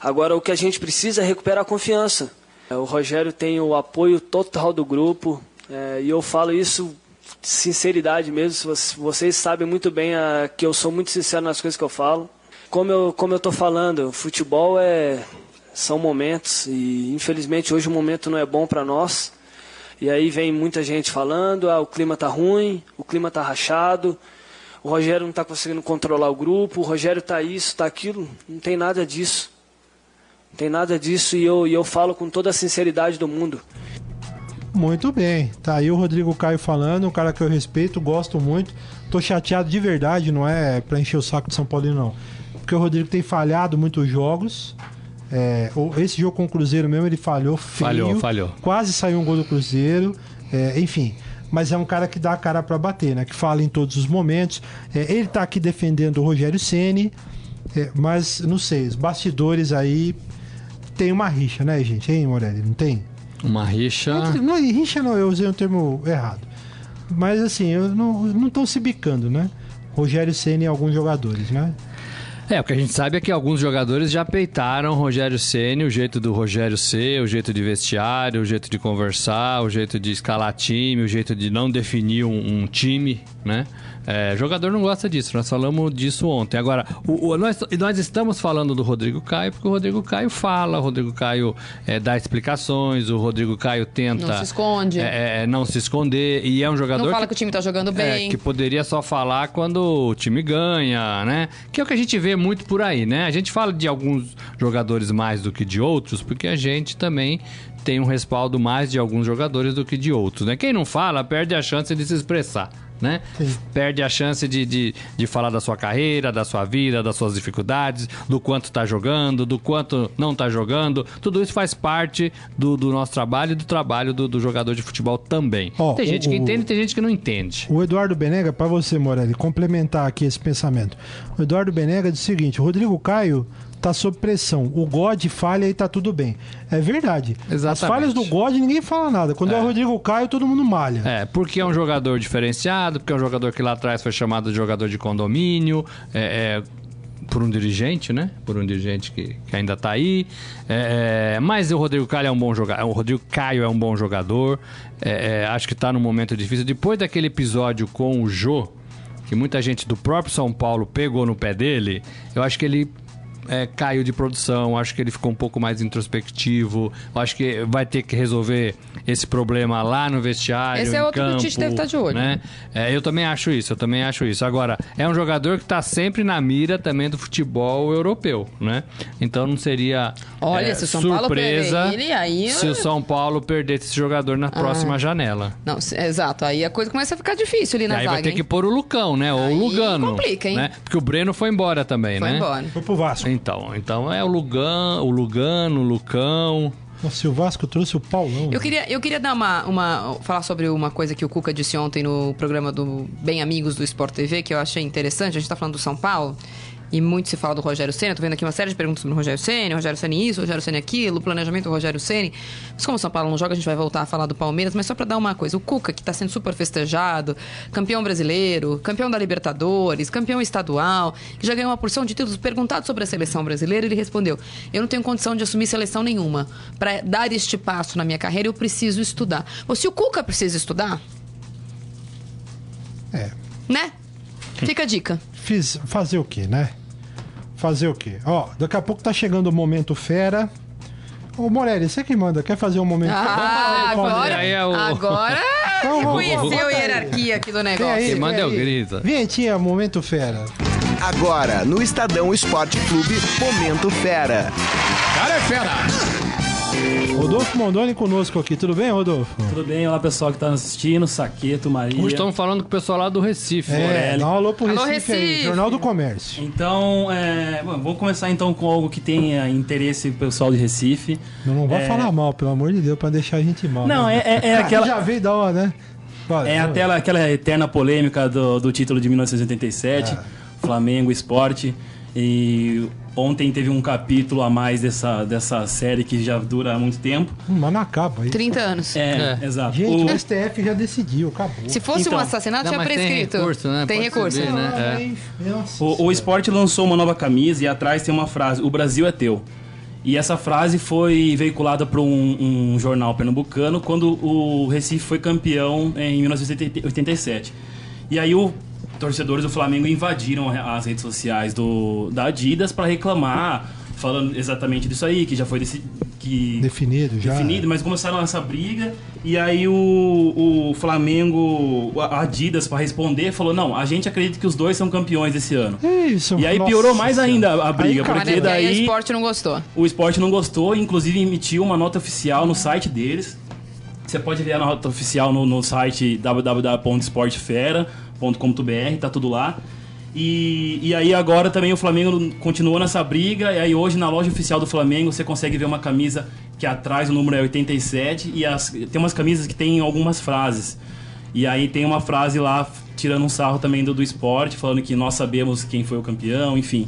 Agora, o que a gente precisa é recuperar a confiança. É, O Rogério tem o apoio total do grupo é, e eu falo isso de sinceridade mesmo. Vocês, sabem muito bem ah, que eu sou muito sincero nas coisas que eu falo. Como eu como eu tô falando, futebol é são momentos e infelizmente hoje o momento não é bom para nós. E aí vem muita gente falando, ah, o clima tá ruim, o clima tá rachado, o Rogério não está conseguindo controlar o grupo, o Rogério tá isso, tá aquilo. Não tem nada disso. Não tem nada disso e eu, e eu falo com toda a sinceridade do mundo. Muito bem. Tá aí o Rodrigo Caio falando, um cara que eu respeito, gosto muito. Tô chateado de verdade, não é pra encher o saco de São Paulino, não. Porque o Rodrigo tem falhado muitos jogos. É, esse jogo com o Cruzeiro mesmo, ele falhou feio. Falhou, falhou. Quase saiu um gol do Cruzeiro. É, enfim. Mas é um cara que dá a cara pra bater, né? Que fala em todos os momentos. É, ele tá aqui defendendo o Rogério Ceni, é, mas não sei, os bastidores aí tem uma rixa, né, gente? Hein, Morelli? Não tem? Uma rixa. Entre- Não, rixa não, eu usei um termo errado. Mas assim, eu não estão se bicando, né? Rogério Senna e alguns jogadores, né? É, o que a gente sabe é que alguns jogadores já peitaram o Rogério Ceni, o jeito do Rogério ser, o jeito de vestiário, o jeito de conversar, o jeito de escalar time, o jeito de não definir um, um time, né? É, jogador não gosta disso, nós falamos disso ontem. Agora, o, o- nós, nós estamos falando do Rodrigo Caio porque o Rodrigo Caio fala, o Rodrigo Caio é, dá explicações, o Rodrigo Caio tenta. Não se esconde. é, é, não se esconder, e é um jogador. Não fala que o time tá jogando bem. É, que poderia só falar quando o time ganha, né? Que é o que a gente vê muito por aí, né? A gente fala de alguns jogadores mais do que de outros, porque a gente também tem um respaldo mais de alguns jogadores do que de outros, né? Quem não fala perde a chance de se expressar. Né? Perde a chance de, de, de falar da sua carreira, da sua vida, das suas dificuldades, do quanto tá jogando, do quanto não tá jogando. Tudo isso faz parte do, do nosso trabalho e do trabalho do, do jogador de futebol também. Tem gente o- que entende e tem gente que não entende. O Eduardo Benega, para você, Morelli, complementar aqui esse pensamento. O Eduardo Benega diz o seguinte: o Rodrigo Caio tá sob pressão. O God falha e tá tudo bem. É verdade. As Exatamente. falhas do God ninguém fala nada. Quando é, o Rodrigo Caio, todo mundo malha. É, porque é um jogador diferenciado, porque é um jogador que lá atrás foi chamado de jogador de condomínio, é, é, por um dirigente, né? Por um dirigente que, que ainda tá aí. É, é, mas o Rodrigo Caio é um bom jogador. O Rodrigo Caio é um bom jogador. É, é, acho que tá num momento difícil. Depois daquele episódio com o Jô, que muita gente do próprio São Paulo pegou no pé dele, eu acho que ele é, caiu de produção, acho que ele ficou um pouco mais introspectivo, acho que vai ter que resolver esse problema lá no vestiário. Esse é outro que o campo, Tite deve estar de olho. Né? É, eu também acho isso, eu também acho isso. Agora, é um jogador que está sempre na mira também do futebol europeu, né? Então não seria Olha, é, se o São Paulo surpresa perder ele, aí se o São Paulo perder esse jogador na próxima janela. Não, exato. Aí a coisa começa a ficar difícil ali na aí zaga. vai ter hein? que pôr o Lucão, né? Ou Aí o Lugano. complica, hein? né? Porque o Breno foi embora também, Foi né? embora. Foi pro Vasco. Então, então é o Lugan, o Lugano, o Lucão. Nossa, o Vasco trouxe o Paulão. Eu queria, eu queria dar uma, uma. falar sobre uma coisa que o Cuca disse ontem no programa do Bem Amigos do Sport TV, que eu achei interessante. A gente tá falando do São Paulo. E muito se fala do Rogério Senna. Tô vendo aqui uma série de perguntas sobre o Rogério Senna, Rogério Senna isso, Rogério Senna aquilo, planejamento do Rogério Senna. Mas como o São Paulo não joga, a gente vai voltar a falar do Palmeiras. Mas só pra dar uma coisa: o Cuca, que tá sendo super festejado, campeão brasileiro, campeão da Libertadores, campeão estadual, que já ganhou uma porção de títulos, perguntado sobre a seleção brasileira, ele respondeu: Eu não tenho condição de assumir seleção nenhuma. Pra dar este passo na minha carreira, eu preciso estudar. Ou se o Cuca precisa estudar, É. né? Fica a dica. Fiz, fazer o quê, né? Fazer o quê? Ó, daqui a pouco tá chegando o momento fera. Ô, Morelli, você que manda, quer fazer o momento Ah, agora, Aí é o- agora Então reconheceu bota a aí. hierarquia aqui do Vem negócio. aí, Quem manda vem é o. Grisa. Vinhetinha, momento fera. Agora, no Estadão Esporte Clube, Momento Fera. Cara é fera! Rodolfo Mondoni conosco aqui, tudo bem, Rodolfo? Tudo bem? Olá pessoal que está assistindo, Saqueto, Maria. Hoje estamos falando com o pessoal lá do Recife. É, Morelli. dá um alô pro Alô, Recife, aí, Recife. Jornal do Comércio. Então, é, bom, vamos começar então com algo que tenha interesse pro pessoal de Recife. Não, não vai É, falar mal, pelo amor de Deus, pra deixar a gente mal. Não, né? é, é, é Ah, aquela, Já veio da hora, né? Vai, é vai. aquela, aquela eterna polêmica do, do título de 1987, Flamengo Esporte. E ontem teve um capítulo a mais dessa, dessa série que já dura há muito tempo. Hum, Mas não acaba aí. 30 anos. É, exato. Gente, O- o STF já decidiu, acabou. Se fosse Então. um assassinato, Não, tinha mas tem prescrito. recurso, né? Tem Pode recurso. subir, né? É. Nossa O, o esporte lançou uma nova camisa e atrás tem uma frase: O Brasil é teu. E essa frase foi veiculada para um, um jornal pernambucano quando o Recife foi campeão em 1987. E aí o torcedores do Flamengo invadiram as redes sociais do, da Adidas para reclamar, falando exatamente disso aí, que já foi deci- que Definido já. definido, mas começaram essa briga e aí o, o Flamengo, a Adidas para responder falou não, a gente acredita que os dois são campeões esse ano. Isso, E aí nossa piorou mais ainda a briga, Aí, cara, Mas porque é porque aí o daí esporte não gostou. o esporte não gostou, inclusive emitiu uma nota oficial no site deles. Você pode ver a nota oficial no, no site www.esportefera.com.br, tá tudo lá. E, e aí agora também o Flamengo continuou nessa briga, e aí hoje na loja oficial do Flamengo você consegue ver uma camisa que atrás o número é 87, e as, tem umas camisas que tem algumas frases. E aí tem uma frase lá tirando um sarro também do, do esporte, falando que nós sabemos quem foi o campeão, enfim.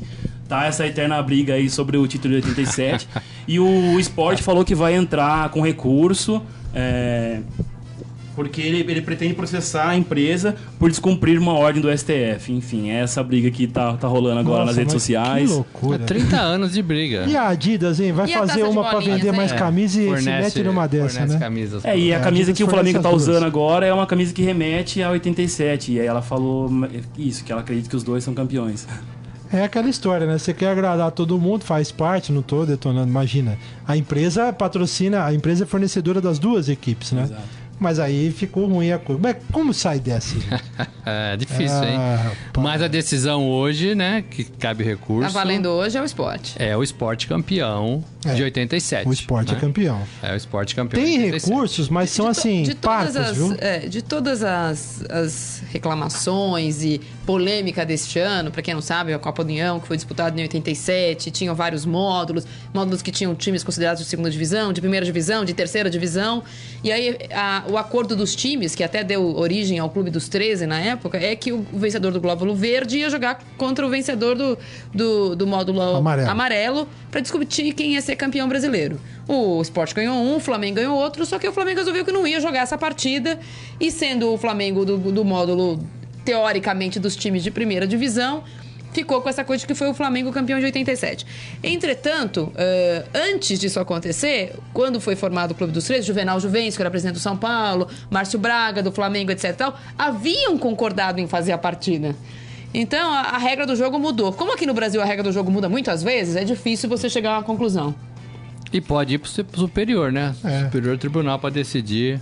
Tá essa eterna briga aí sobre o título de 87. e o esporte falou que vai entrar com recurso. é, porque ele, ele pretende processar a empresa por descumprir uma ordem do STF. Enfim, é essa briga que tá, tá rolando agora Nossa, nas redes sociais. Que loucura. 30 anos de briga. E a Adidas, hein? Vai E fazer uma pra bolinhas, vender hein? mais É, camisa e se fornece- mete numa dessa, né? camisas. É, e a É, camisa que o Flamengo tá usando agora é uma camisa que remete a 87. E aí ela falou isso, que ela acredita que os dois são campeões. É aquela história, né? Você quer agradar todo mundo, faz parte, não tô detonando, imagina. A empresa patrocina, a empresa é fornecedora das duas equipes, né? Exato. Mas aí ficou ruim a coisa. Mas como sai dessa? É difícil, Ah, hein? rapaz. Mas a decisão hoje, né, que cabe recurso. Tá valendo hoje é o esporte. É o esporte campeão É. de 87. O esporte né? é campeão. É o esporte campeão. Tem de 87. recursos, mas são to- assim, de parcos, as, viu? é, de todas as, as reclamações e polêmica deste ano, pra quem não sabe, a Copa União, que foi disputada em 87, tinham vários módulos, módulos que tinham times considerados de segunda divisão, de primeira divisão, de terceira divisão. E aí a- o acordo dos times, que até deu origem ao Clube dos 13 na época, é que o vencedor do Glóbulo Verde ia jogar contra o vencedor do, do, do módulo Amarelo. amarelo para discutir quem ia ser campeão brasileiro. O Sport ganhou um, o Flamengo ganhou outro, só que o Flamengo resolveu que não ia jogar essa partida. E sendo o Flamengo do, do módulo, teoricamente, dos times de primeira divisão, ficou com essa coisa de que foi o Flamengo campeão de 87. Entretanto, eh, antes disso acontecer, quando foi formado o Clube dos Três, Juvenal Juvencio, que era presidente do São Paulo, Márcio Braga, do Flamengo, etc. Tal, haviam concordado em fazer a partida. Então a, a regra do jogo mudou. Como aqui no Brasil a regra do jogo muda muitas vezes, é difícil você chegar a uma conclusão. E pode ir pro su- superior, né? É. Superior Tribunal pra decidir.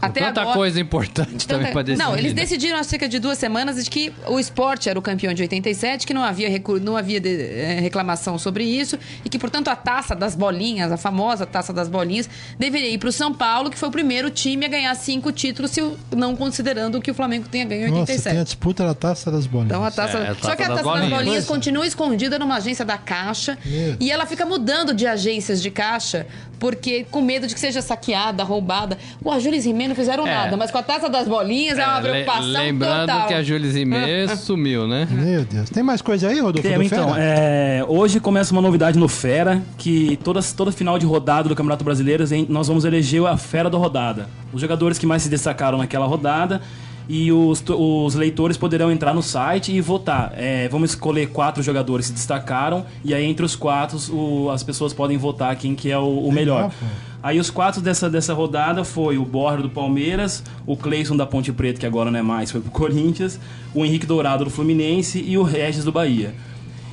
Até Tanta agora- coisa importante também pra decidir. Não, eles né? decidiram há cerca de duas semanas de que o esporte era o campeão de 87, que não havia, recu- não havia de- eh, reclamação sobre isso e que, portanto, a taça das bolinhas, a famosa taça das bolinhas, deveria ir para o São Paulo, que foi o primeiro time a ganhar cinco títulos, se o- não considerando que o Flamengo tenha ganho em Nossa, 87. tem a disputa da taça das bolinhas. Então a taça. É, a Só taça que a das taça das bolinhas. bolinhas Pois é. continua escondida numa agência da Caixa. Meu. E ela fica mudando de agências de caixa, porque com medo de que seja saqueada, roubada. O Ajures e Não fizeram É. nada, mas com a taça das bolinhas é, uma É, le- preocupação Lembrando total. que a Júlia Zimê sumiu, né? Meu Deus. Tem mais coisa aí, Rodolfo? Do então, é, hoje começa uma novidade no Fera, que toda, toda final de rodada do Campeonato Brasileiro nós vamos eleger a Fera da rodada. Os jogadores que mais se destacaram naquela rodada e os, os leitores poderão entrar no site e votar. É, vamos escolher quatro jogadores que se destacaram e aí entre os quatro o- as pessoas podem votar quem que é o, o melhor. pô. Aí os quatro dessa, dessa rodada foi o Borja do Palmeiras, o Cleison da Ponte Preta, que agora não é mais, foi pro Corinthians, o Henrique Dourado do Fluminense e o Regis do Bahia.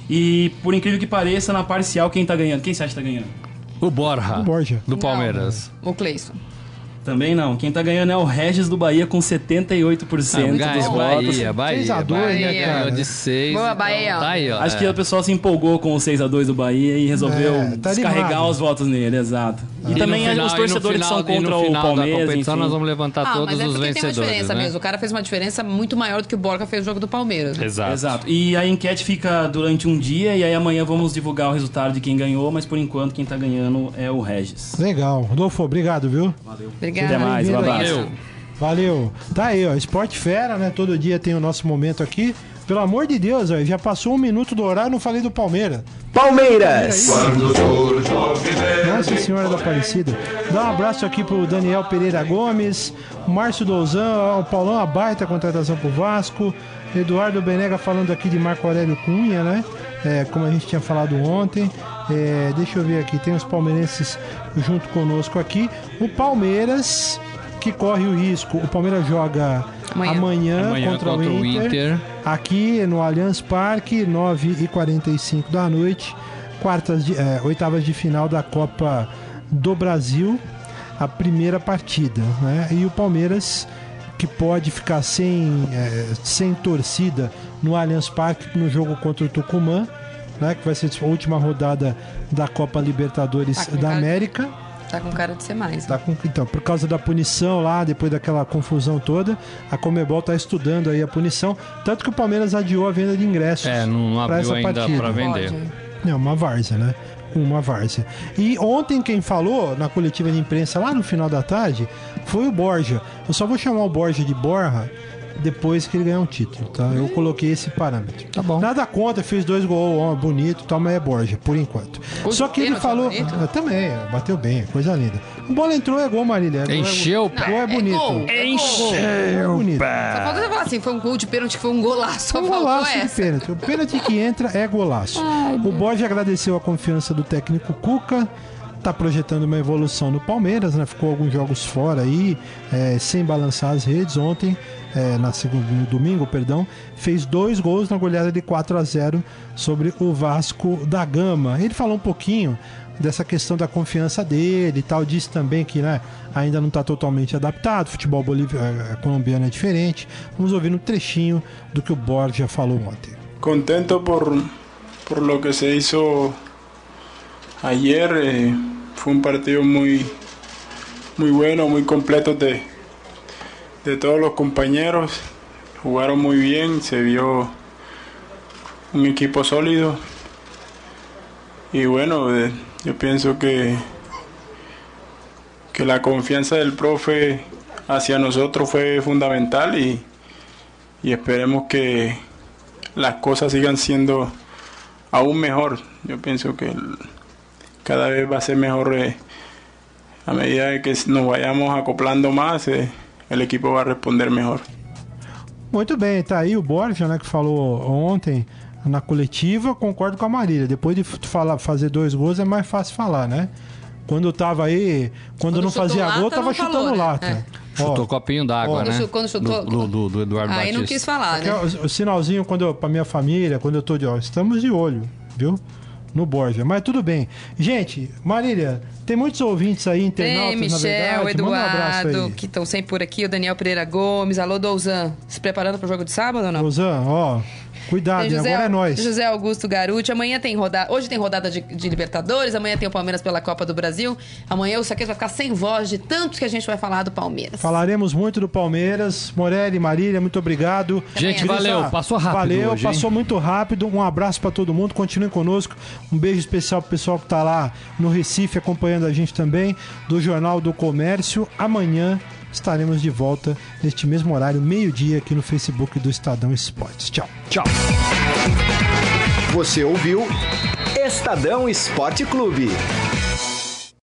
E por incrível que pareça, na parcial, quem tá ganhando? Quem você acha que tá ganhando? O Borja. O Borja. Do Palmeiras. O Cleison. Também não. Quem tá ganhando é o Regis do Bahia com 78% Ah, dos votos. Bahia, Bahia. 6 a 2, né, cara? de 6. Boa, Bahia. Tá aí, ó. Acho é. que o pessoal se empolgou com o 6x2 do Bahia e resolveu É, tá descarregar animado. os votos nele, exato. E, no também final- os e torcedores que final- são e no contra o Palmeiras, enfim. nós vamos levantar Ah, todos mas é os porque tem uma vencedores, diferença né? mesmo. O cara fez uma diferença muito maior do que o Borja fez no jogo do Palmeiras. né? Exato. Exato. E a enquete fica durante um dia e aí amanhã vamos divulgar o resultado de quem ganhou, mas por enquanto quem tá ganhando é o Regis. Legal. Rodolfo, obrigado, viu? Obrigada. Até mais, um abraço. Valeu. Valeu. Tá aí, ó. Esporte Fera, né? Todo dia tem o nosso momento aqui. Pelo amor de Deus, ó, já passou um minuto do horário, não falei do Palmeiras. Palmeiras. O alviverde, Nossa Senhora da Aparecida. Dá um abraço aqui pro Daniel Pereira Gomes, Márcio Douzan, o Paulão, a baita contratação pro Vasco. Eduardo Benega falando aqui de Marco Aurélio Cunha, né? É, como a gente tinha falado ontem. É, deixa eu ver aqui, tem os palmeirenses junto conosco aqui. O Palmeiras, que corre o risco. O Palmeiras joga Amanhã. amanhã, Amanhã contra, contra o o Inter. Inter. Aqui no Allianz Parque, 9h45 da noite, quartas de, é, oitavas de final da Copa do Brasil, a primeira partida. Né? E o Palmeiras, que pode ficar sem, é, sem torcida no Allianz Parque no jogo contra o Tucumã, né? que vai ser a última rodada da Copa Libertadores Tá da cara- América. Tá com cara de ser mais. Tá com- então, por causa da punição lá, depois daquela confusão toda, a Comebol tá estudando aí a punição. Tanto que o Palmeiras adiou a venda de ingressos. É, não pra abriu essa ainda partida. pra vender. Pode. É uma várzea, né? Uma várzea. E ontem quem falou na coletiva de imprensa lá no final da tarde foi o Borja. Eu só vou chamar o Borja de Borja depois que ele ganhar um título, tá? Eu coloquei esse parâmetro. Tá bom. Nada contra, fez dois gols, ó, bonito, e tal, mas é Borja, por enquanto. De Só que ele falou. Ah, também, é, bateu bem, coisa linda. A bola entrou, é gol, Marília. É. Encheu o Gol é bonito. gol, é gol. É bonito. Só falta você falar assim, foi um gol de pênalti que foi um golaço. Um golaço de pênalti. O pênalti que entra é golaço. o Borja agradeceu a confiança do técnico Cuca. Tá projetando uma evolução no Palmeiras, né? Ficou alguns jogos fora aí, é, sem balançar as redes. Ontem, é, na segunda, no domingo, perdão, fez dois gols na goleada de 4 a 0 sobre o Vasco da Gama. Ele falou um pouquinho dessa questão da confiança dele e tal. Disse também que né, ainda não está totalmente adaptado. Futebol boliv- eh, colombiano é diferente. Vamos ouvir um trechinho do que o Borja falou ontem. contento por, por lo que se hizo ayer. eh, fue un partido muy, muy bueno, muy completo de, de todos los compañeros. Jugaron muy bien, se vio un equipo sólido. Y bueno, eh, yo pienso que, que la confianza del profe hacia nosotros fue fundamental y, y esperemos que, las cosas sigan siendo aún mejor. Yo pienso que cada vez va a ser mejor eh, a medida que nos vayamos acoplando más, eh, el equipo va a responder mejor. Muito bem, tá aí o Borja, né, que falou ontem na coletiva. Concordo com a Marília. Depois de falar, fazer dois gols é mais fácil falar, né? Quando tava aí, quando, Quando não fazia lata, gol, tava não chutando falou, né? lata. É. Chutou Ó, copinho d'água, né? Quando chu- quando chutou- Do, do, do Eduardo Aí Batista. não quis falar, ó, né? o, o sinalzinho quando eu, pra minha família, quando eu tô de ó, estamos de olho, viu? No Borja. Mas tudo bem. Gente, Marília, tem muitos ouvintes aí, internautas, Tem na Michel, verdade. Um abraço Eduardo, aí. que estão sempre por aqui, o Daniel Pereira Gomes, alô Douzan, se preparando pro jogo de sábado ou não? Rosan, ó, cuidado, Tem hein? agora é nós. José Augusto Garuti. Amanhã tem rodada. Hoje tem rodada de, de Libertadores. Amanhã tem o Palmeiras pela Copa do Brasil. Amanhã o Saquete vai ficar sem voz de tanto que a gente vai falar do Palmeiras. Falaremos muito do Palmeiras. Morelli, Marília, muito obrigado. Gente, amanhã. valeu. Passou rápido Valeu, hoje, hein? passou muito rápido. Um abraço pra todo mundo. Continue conosco. Um beijo especial pro pessoal que tá lá no Recife acompanhando a gente também, do Jornal do Comércio. Amanhã estaremos de volta neste mesmo horário, meio-dia, aqui no Facebook do Estadão Esportes. Tchau. Tchau. Você ouviu Estadão Esporte Clube.